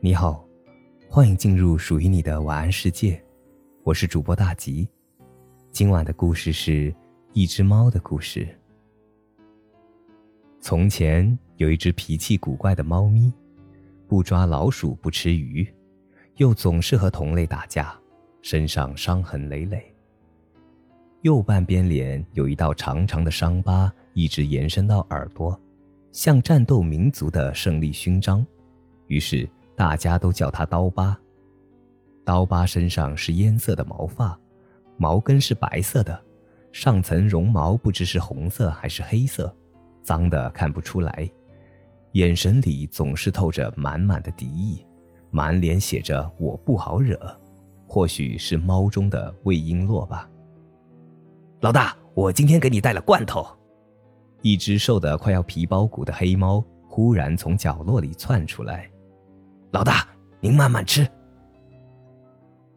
你好，欢迎进入属于你的晚安世界，我是主播大吉。今晚的故事是一只猫的故事。从前有一只脾气古怪的猫咪，不抓老鼠，不吃鱼，又总是和同类打架，身上伤痕累累。右半边脸有一道长长的伤疤，一直延伸到耳朵，像战斗民族的胜利勋章。于是。大家都叫它刀疤。刀疤身上是烟色的毛发，毛根是白色的，上层绒毛不知是红色还是黑色，脏的看不出来，眼神里总是透着满满的敌意，满脸写着“我不好惹”，或许是猫中的魏璎珞吧。老大，我今天给你带了罐头。一只瘦得快要皮包骨的黑猫忽然从角落里窜出来。老大，您慢慢吃。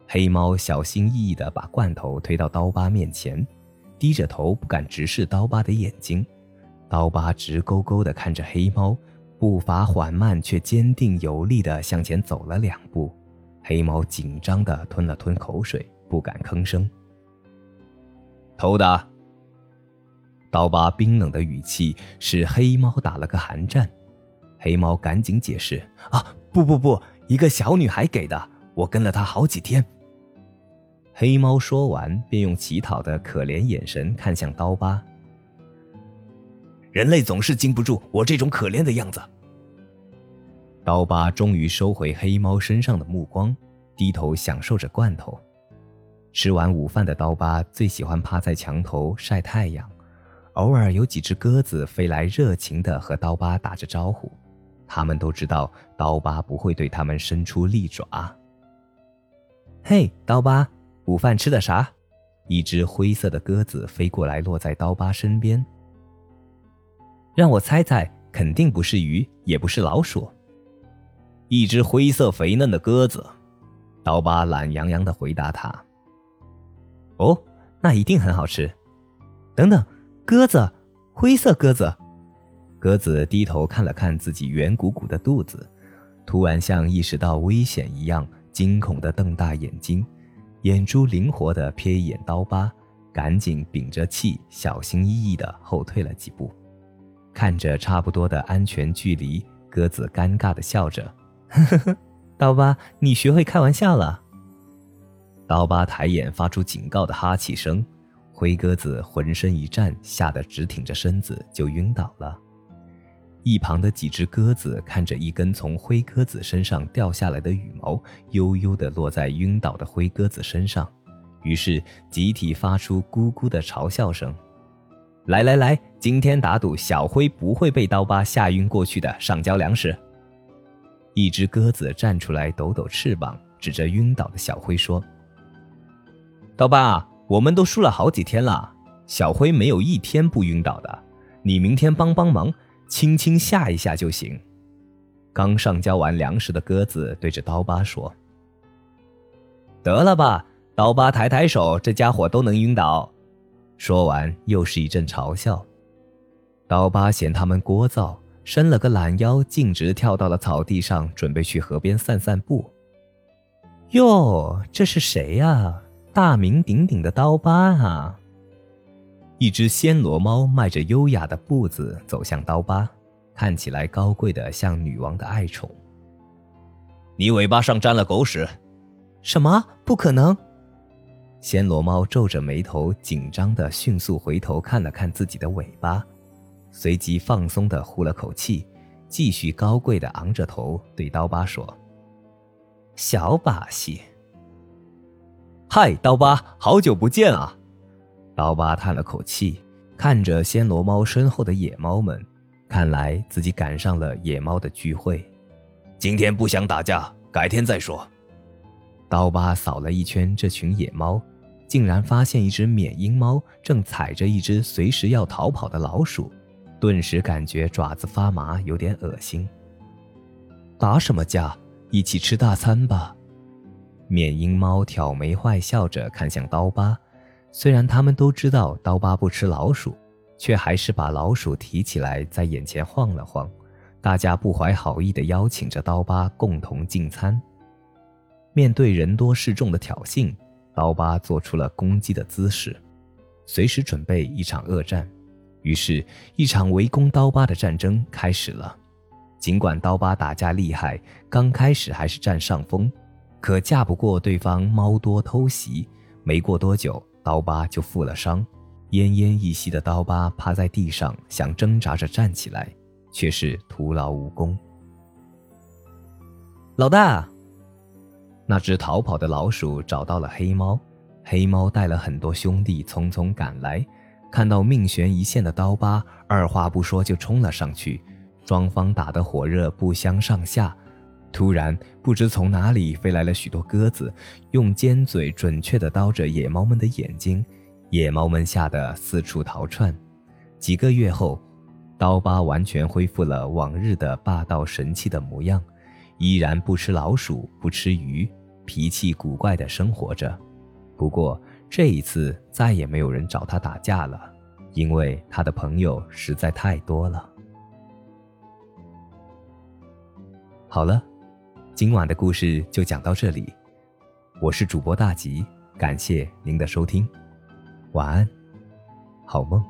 黑猫小心翼翼的把罐头推到刀疤面前，低着头不敢直视刀疤的眼睛。刀疤直勾勾的看着黑猫，步伐缓慢却坚定有力的向前走了两步。黑猫紧张的吞了吞口水，不敢吭声。偷的。刀疤冰冷的语气使黑猫打了个寒战。黑猫赶紧解释：“啊，不不不，一个小女孩给的，我跟了她好几天。”黑猫说完，便用乞讨的可怜眼神看向刀疤。人类总是经不住我这种可怜的样子。刀疤终于收回黑猫身上的目光，低头享受着罐头。吃完午饭的刀疤最喜欢趴在墙头晒太阳，偶尔有几只鸽子飞来，热情的和刀疤打着招呼。他们都知道刀疤不会对他们伸出利爪。嘿，刀疤，午饭吃的啥？一只灰色的鸽子飞过来，落在刀疤身边。让我猜猜，肯定不是鱼，也不是老鼠。一只灰色肥嫩的鸽子。刀疤懒洋洋的回答他。哦，那一定很好吃。等等，鸽子，灰色鸽子。鸽子低头看了看自己圆鼓鼓的肚子，突然像意识到危险一样，惊恐地瞪大眼睛，眼珠灵活地瞥一眼刀疤，赶紧屏着气，小心翼翼地后退了几步。看着差不多的安全距离，鸽子尴尬地笑着：“呵呵呵，刀疤，你学会开玩笑了。”刀疤抬眼发出警告的哈气声，灰鸽子浑身一颤，吓得直挺着身子就晕倒了。一旁的几只鸽子看着一根从灰鸽子身上掉下来的羽毛，悠悠地落在晕倒的灰鸽子身上，于是集体发出咕咕的嘲笑声。来来来，今天打赌小灰不会被刀疤吓晕过去的，上交粮食。一只鸽子站出来，抖抖翅膀，指着晕倒的小灰说：“刀疤，我们都输了好几天了，小灰没有一天不晕倒的，你明天帮帮忙。”轻轻吓一下就行。刚上交完粮食的鸽子对着刀疤说：“得了吧，刀疤抬抬手，这家伙都能晕倒。”说完又是一阵嘲笑。刀疤嫌他们聒噪，伸了个懒腰，径直跳到了草地上，准备去河边散散步。哟，这是谁呀？大名鼎鼎的刀疤啊！一只暹罗猫迈着优雅的步子走向刀疤，看起来高贵的像女王的爱宠。你尾巴上沾了狗屎！什么？不可能！暹罗猫皱着眉头，紧张的迅速回头看了看自己的尾巴，随即放松的呼了口气，继续高贵的昂着头对刀疤说：“小把戏。”嗨，刀疤，好久不见啊！刀疤叹了口气，看着暹罗猫身后的野猫们，看来自己赶上了野猫的聚会。今天不想打架，改天再说。刀疤扫了一圈这群野猫，竟然发现一只缅因猫正踩着一只随时要逃跑的老鼠，顿时感觉爪子发麻，有点恶心。打什么架？一起吃大餐吧。缅因猫挑眉坏笑着看向刀疤。虽然他们都知道刀疤不吃老鼠，却还是把老鼠提起来在眼前晃了晃，大家不怀好意地邀请着刀疤共同进餐。面对人多势众的挑衅，刀疤做出了攻击的姿势，随时准备一场恶战。于是，一场围攻刀疤的战争开始了。尽管刀疤打架厉害，刚开始还是占上风，可架不过对方猫多偷袭。没过多久，刀疤就负了伤，奄奄一息的刀疤趴在地上，想挣扎着站起来，却是徒劳无功。老大，那只逃跑的老鼠找到了黑猫，黑猫带了很多兄弟匆匆赶来。看到命悬一线的刀疤，二话不说就冲了上去，双方打得火热不相上下。突然，不知从哪里飞来了许多鸽子，用尖嘴准确地叨着野猫们的眼睛，野猫们吓得四处逃窜。几个月后，刀疤完全恢复了往日的霸道神气的模样，依然不吃老鼠，不吃鱼，脾气古怪地生活着。不过，这一次再也没有人找他打架了，因为他的朋友实在太多了。好了，今晚的故事就讲到这里，我是主播大吉，感谢您的收听，晚安，好梦。